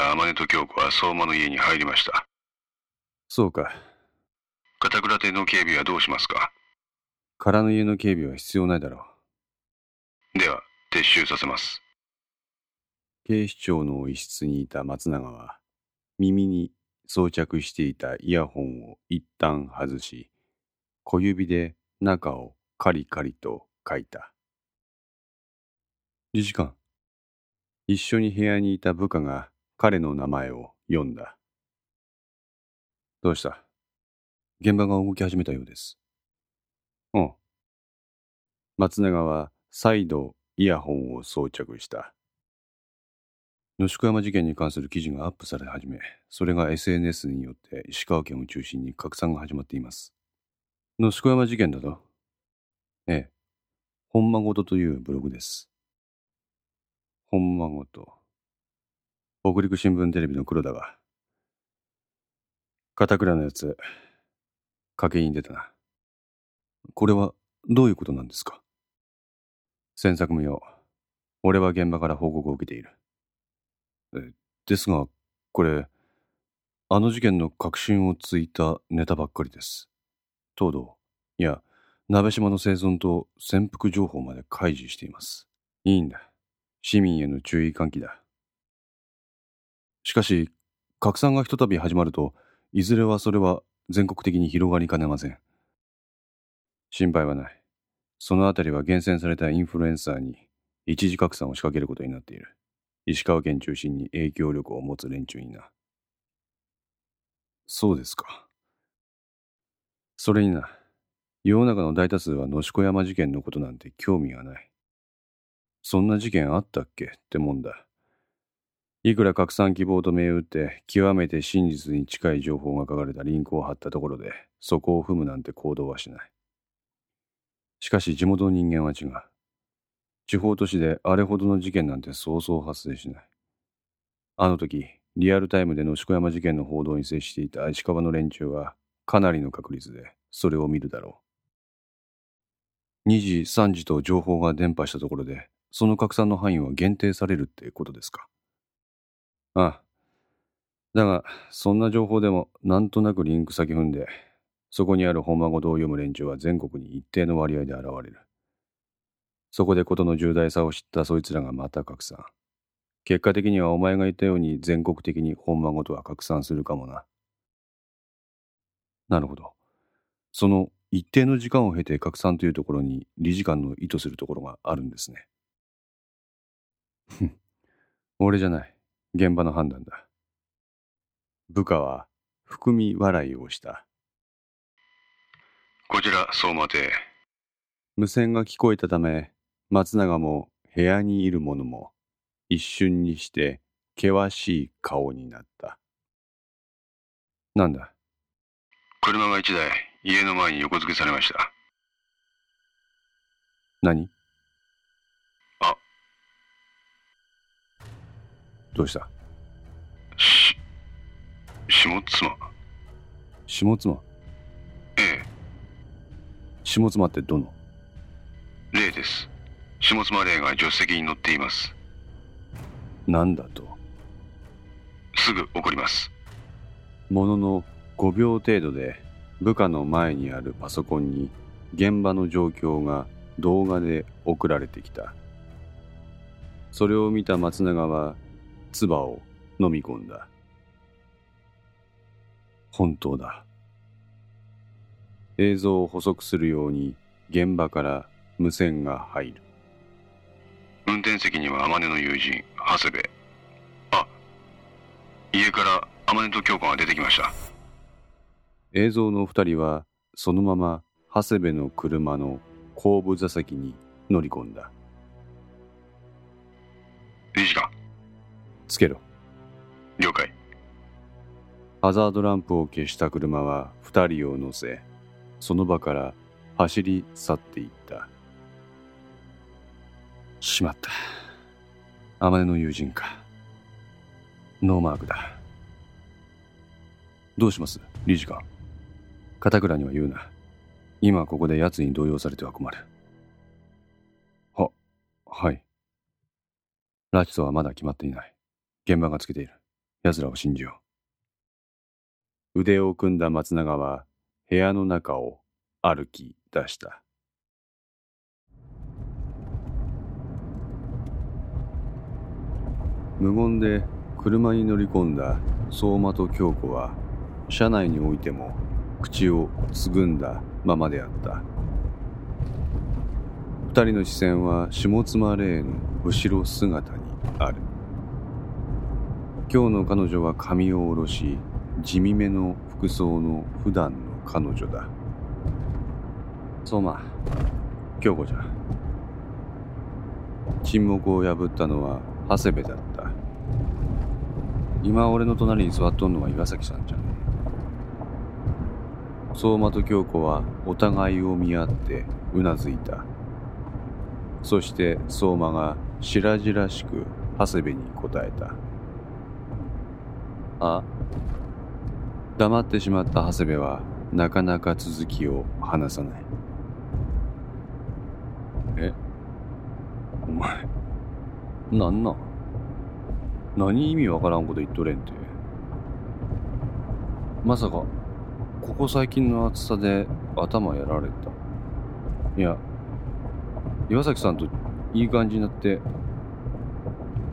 た天音と京子は相馬の家に入りました。そうか。片倉邸の警備はどうしますか？空の家の警備は必要ないだろう。では、撤収させます。警視庁の一室にいた松永は、耳に装着していたイヤホンを一旦外し、小指で中をカリカリと書いた。理事官、一緒に部屋にいた部下が彼の名前を読んだ。どうした？現場が動き始めたようです。うん。松永は再度イヤホンを装着した。野宿山事件に関する記事がアップされ始め、それが SNS によって石川県を中心に拡散が始まっています。野宿山事件だと？ええ。ほんまごとというブログです。ほんまごと。北陸新聞テレビの黒田が。片倉のやつ、賭けに出たな。これはどういうことなんですか？詮索無用。俺は現場から報告を受けている。えですが、これ、あの事件の確信をついたネタばっかりです。東堂、いや、鍋島の生存と潜伏情報まで開示しています。いいんだ。市民への注意喚起だ。しかし、拡散がひとたび始まると、いずれはそれは全国的に広がりかねません。心配はない。そのあたりは厳選されたインフルエンサーに一時拡散を仕掛けることになっている。石川県中心に影響力を持つ連中にな。そうですか。それにな、世の中の大多数は野宿山事件のことなんて興味がない。そんな事件あったっけ？ってもんだ。いくら拡散希望と銘打って極めて真実に近い情報が書かれたリンクを貼ったところでそこを踏むなんて行動はしない。しかし地元の人間は違う。地方都市であれほどの事件なんてそうそう発生しない。あの時、リアルタイムで野宿山事件の報道に接していた石川の連中はかなりの確率でそれを見るだろう。2時、3時と情報が伝播したところで、その拡散の範囲は限定されるってことですか？ああ。だが、そんな情報でもなんとなくリンク先踏んで、そこにある本間語を読む連中は全国に一定の割合で現れる。そこで事の重大さを知ったそいつらがまた拡散。結果的にはお前が言ったように全国的に本間ごとは拡散するかもな。なるほど。その一定の時間を経て拡散というところに理事官の意図するところがあるんですね。俺じゃない。現場の判断だ。部下は含み笑いをした。こちら、相馬邸。無線が聞こえたため、松永も部屋にいる者も一瞬にして険しい顔になった。なんだ？車が一台、家の前に横付けされました。何？どうした？し、下妻。下妻ええ、下妻ってどの霊です。下妻霊が助手席に乗っています。なんだと？すぐ怒ります。ものの5秒程度で部下の前にあるパソコンに現場の状況が動画で送られてきた。それを見た松永は唾を飲み込んだ。本当だ。映像を補足するように現場から無線が入る。運転席には天音の友人、長谷部。あ、家から天音と京子が出てきました。映像の二人はそのまま長谷部の車の後部座席に乗り込んだ。理事官、つけろ。了解。ハザードランプを消した車は二人を乗せ、その場から走り去っていった。しまった。天音の友人か。ノーマークだ。どうします？理事官。片倉には言うな。今ここで奴に動揺されては困る。は、はい。拉致とはまだ決まっていない。現場がつけている。奴らを信じよう。腕を組んだ松永は部屋の中を歩き出した。無言で車に乗り込んだ相馬と京子は車内においても口をつぐんだままであった二人の視線は下妻霊の後ろ姿にある今日の彼女は髪を下ろし地味めの服装の普段の彼女だ。相馬京子じゃ。沈黙を破ったのは長谷部だった。今俺の隣に座っとんのは岩崎さんじゃね相馬と京子はお互いを見合ってうなずいた。そして相馬が白々しく長谷部に答えた。あ黙ってしまった長谷部はなかなか続きを話さない。え？お前なんなん？何意味わからんこと言っとれんて。まさか、ここ最近の暑さで頭やられた。いや、岩崎さんといい感じになって、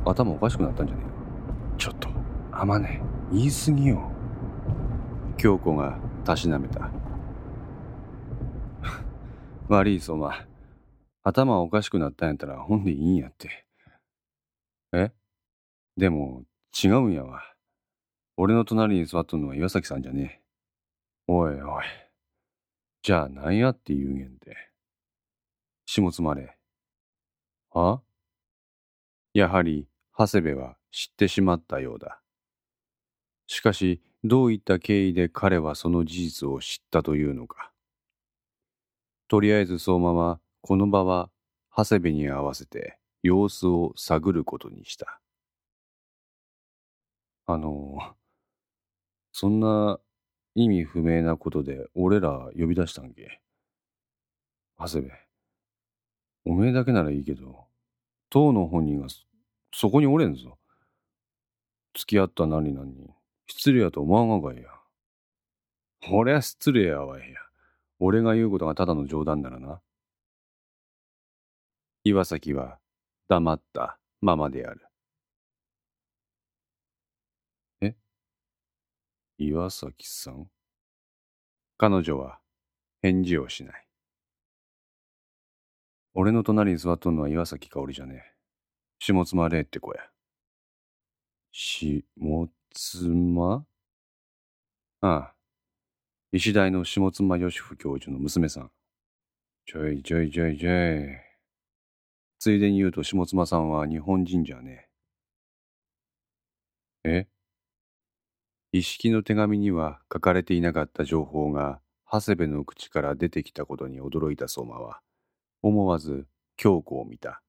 頭おかしくなったんじゃねえちょっと、あまね、言い過ぎよ。京子がたしなめた。悪い相馬。頭おかしくなったんやったら本でいいんやって。え？でも、違うんやわ。俺の隣に座っとんのは岩崎さんじゃねえ。おいおい。じゃあ何やって言うげんて。下妻れ。は？やはり、長谷部は知ってしまったようだ。しかし、どういった経緯で彼はその事実を知ったというのか。とりあえず相馬は、この場は、長谷部に合わせて様子を探ることにした。あの、そんな意味不明なことで俺ら呼び出したんけ？長谷部、おめえだけならいいけど、当の本人がそこにおれんぞ。付き合った何々に失礼やと思わんがかいや。俺は失礼やわいや。俺が言うことがただの冗談ならな。岩崎は黙ったままである。え？岩崎さん？彼女は返事をしない。俺の隣に座っとんのは岩崎香織じゃねえ。下妻霊って子や。下妻？ああ。医大の下妻義夫教授の娘さん。ちょいちょいちょいちょい。ついでに言うと下妻さんは日本人じゃねえ。え？一式の手紙には書かれていなかった情報が長谷部の口から出てきたことに驚いた相馬は思わず京子を見た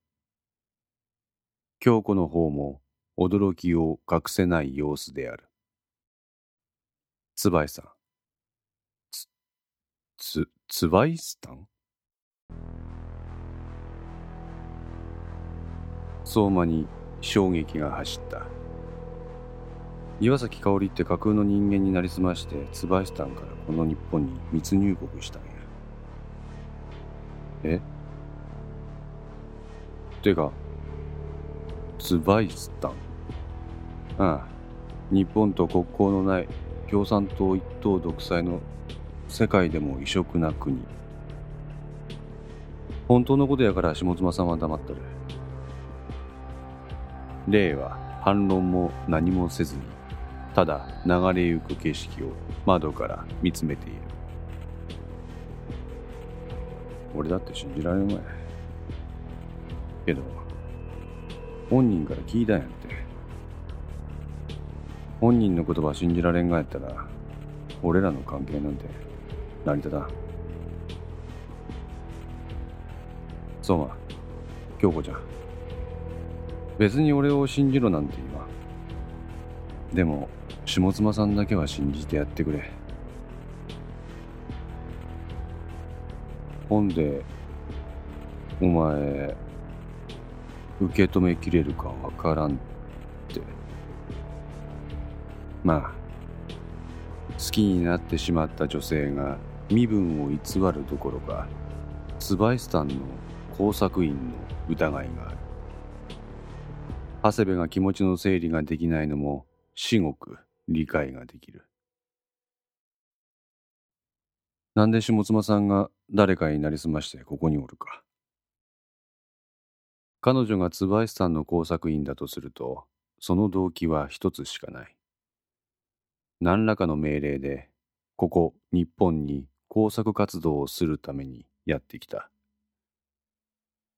京子の方も驚きを隠せない様子である。椿さん。つつ椿さん相馬に衝撃が走った。岩崎香織って架空の人間になりすましてツバイスタンからこの日本に密入国したんや。え？てかツバイスタン？ああ日本と国交のない共産党一党独裁の世界でも異色な国。本当のことやから下妻さんは黙ってる。例は反論も何もせずにただ流れゆく景色を窓から見つめている。俺だって信じられんわ。いけど本人から聞いたんやって本人の言葉信じられんがやったら俺らの関係なんて成り立たん。そうま京子ちゃん。別に俺を信じろなんて言わん。でも下妻さんだけは信じてやってくれ。ほんでお前受け止めきれるかわからん。まあ好きになってしまった女性が身分を偽るどころかツバイスタンの工作員の疑いがある。長谷部が気持ちの整理ができないのも至極理解ができる。なんで下妻さんが誰かになりすましてここにおるか。彼女がツバイスタンの工作員だとするとその動機は一つしかない。何らかの命令でここ日本に工作活動をするためにやってきた。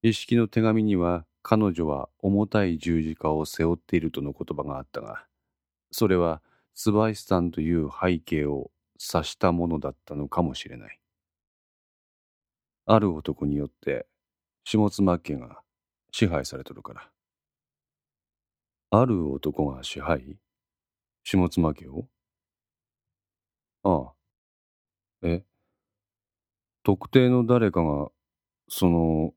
意識の手紙には彼女は重たい十字架を背負っているとの言葉があったが、それはスバイスタンという背景を指したものだったのかもしれない。ある男によって下妻家が支配されとるから。ある男が支配下妻家をああ。え？特定の誰かが、その、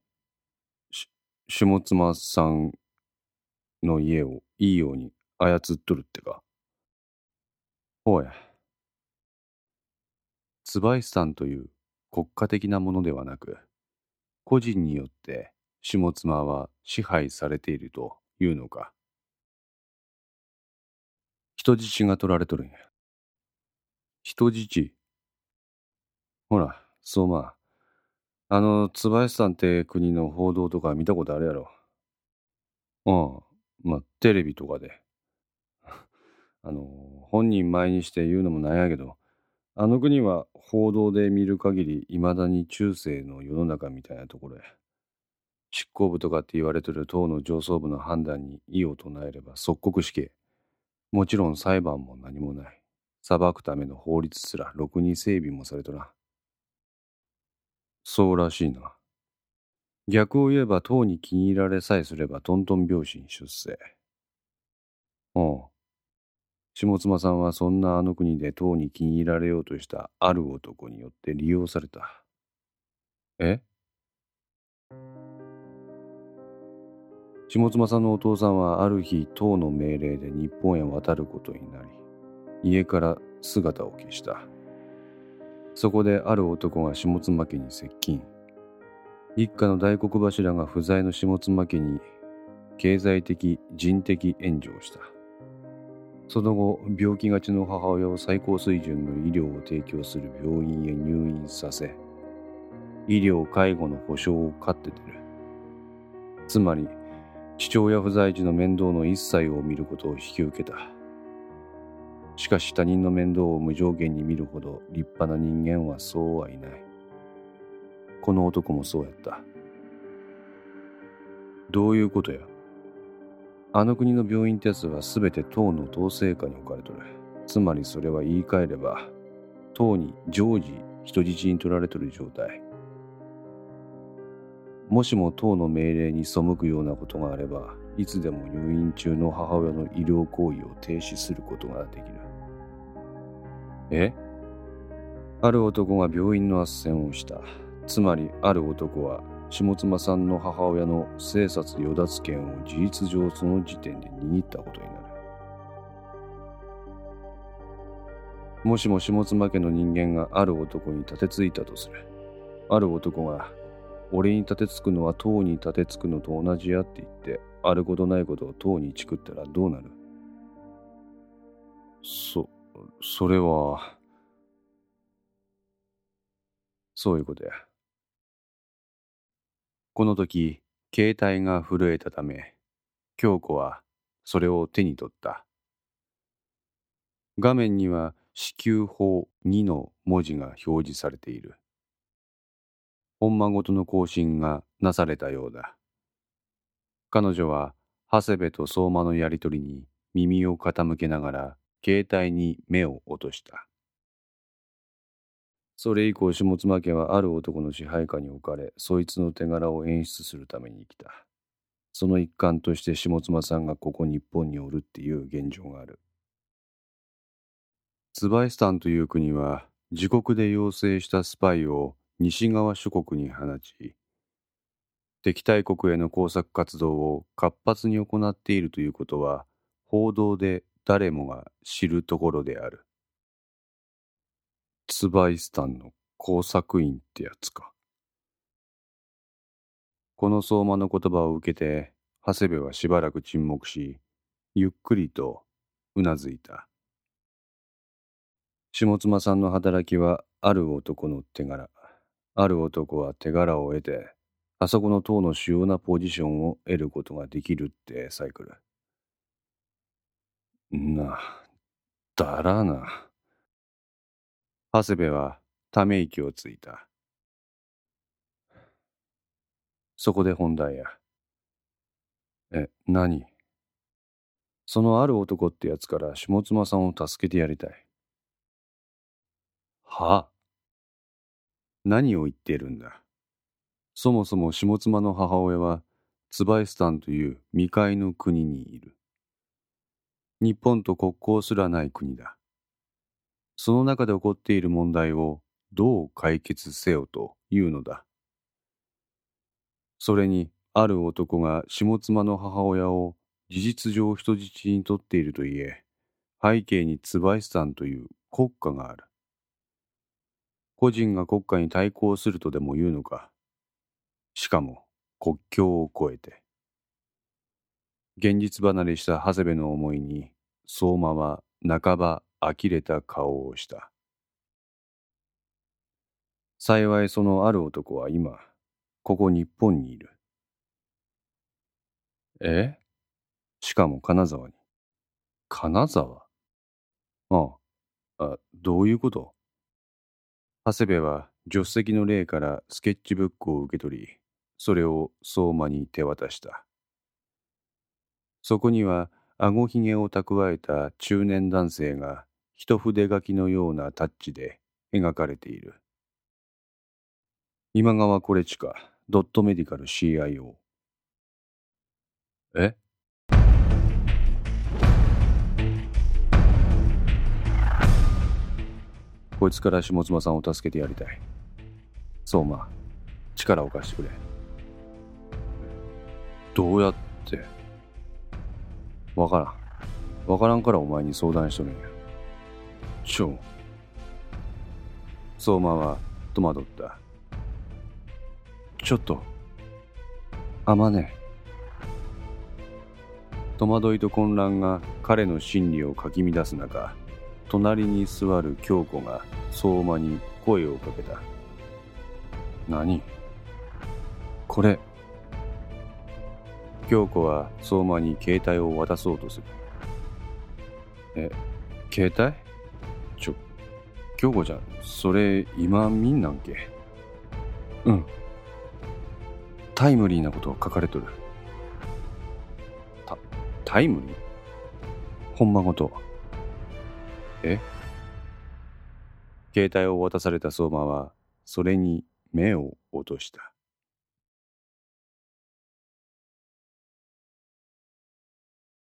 し、下妻さんの家をいいように操っとるってか？ほうや。ツバイスタンという国家的なものではなく、個人によって下妻は支配されているというのか？人質が取られとるんや。人質ほら、そうまあ。あの、椿さんって国の報道とか見たことあるやろ。うん。まあ、テレビとかで。あの、本人前にして言うのもなんやけど、あの国は報道で見る限り未だに中世の世の中みたいなところや。執行部とかって言われてる党の上層部の判断に異を唱えれば即刻死刑。もちろん裁判も何もない。裁くための法律すらろくに整備もされとらん。そうらしいな。逆を言えば党に気に入られさえすればトントン拍子に出世。おう。下妻さんはそんなあの国で党に気に入られようとしたある男によって利用された。え？下妻さんのお父さんはある日党の命令で日本へ渡ることになり、家から姿を消した。そこである男が下妻家に接近。一家の大黒柱が不在の下妻家に経済的、人的援助をした。その後、病気がちの母親を最高水準の医療を提供する病院へ入院させ、医療・介護の保障を買って出る。つまり、父親不在時の面倒の一切を見ることを引き受けた。しかし他人の面倒を無条件に見るほど立派な人間はそうはいない。この男もそうやった。どういうことやあの国の病院ってやつは全て党の統制下に置かれとる。つまりそれは言い換えれば、党に常時人質に取られとる状態。もしも党の命令に背くようなことがあれば、いつでも入院中の母親の医療行為を停止することができる。え？ある男が病院の斡旋をした。つまり、ある男は、下妻さんの母親の生殺与奪権を事実上その時点で握ったことになる。もしも下妻家の人間がある男に立てついたとする。ある男が、俺に立てつくのは塔に立てつくのと同じやって言って、あることないことを塔にチクったらどうなる？そ、それは、そういうことや。この時、携帯が震えたため、京子はそれを手に取った。画面には支給法2の文字が表示されている。本間ごとの更新がなされたようだ。彼女は長谷部と相馬のやりとりに耳を傾けながら携帯に目を落とした。それ以降下妻家はある男の支配下に置かれ、そいつの手柄を演出するために来た。その一環として下妻さんがここ日本におるっていう現状がある。ツバイスタンという国は自国で養成したスパイを西側諸国に放ち、敵対国への工作活動を活発に行っているということは報道で誰もが知るところである。ツバイスタンの工作員ってやつか。この相馬の言葉を受けて、長谷部はしばらく沈黙し、ゆっくりとうなずいた。下妻さんの働きはある男の手柄。ある男は手柄を得て、あそこの塔の主要なポジションを得ることができるってサイクル。な、だらな。長谷部はため息をついた。そこで本題や。え、何？そのある男ってやつから下妻さんを助けてやりたい。は何を言ってるんだ？そもそも下妻の母親はツバイスタンという未開の国にいる。日本と国交すらない国だ。その中で起こっている問題をどう解決せよというのだ。それにある男が下妻の母親を事実上人質にとっているといえ、背景にツバイスタンという国家がある。個人が国家に対抗するとでも言うのか。しかも国境を越えて。現実離れした長谷部の思いに、相馬は半ば呆れた顔をした。幸いそのある男は今、ここ日本にいる。え？しかも金沢に。金沢？ああ、あ、どういうこと？長谷部は助手席の例からスケッチブックを受け取り、それを相馬に手渡した。そこには、あごひげを蓄えた中年男性が一筆書きのようなタッチで描かれている。今川コレチカ、ドットメディカル CIO。え？こいつから下妻さんを助けてやりたい。相馬、力を貸してくれ。どうやって？わからん。わからんからお前に相談しとるんや。ちょ。相馬は戸惑った。ちょっと、あまね。戸惑いと混乱が彼の心理をかき乱す中、隣に座る京子が相馬に声をかけた。何？これ。京子は相馬に携帯を渡そうとする。え、携帯？ちょ、京子ちゃん、それ今見んなんけ？うん。タイムリーなこと書かれとる。た、タイムリー？ほんまごと。え？携帯を渡された相馬は、それに目を落とした。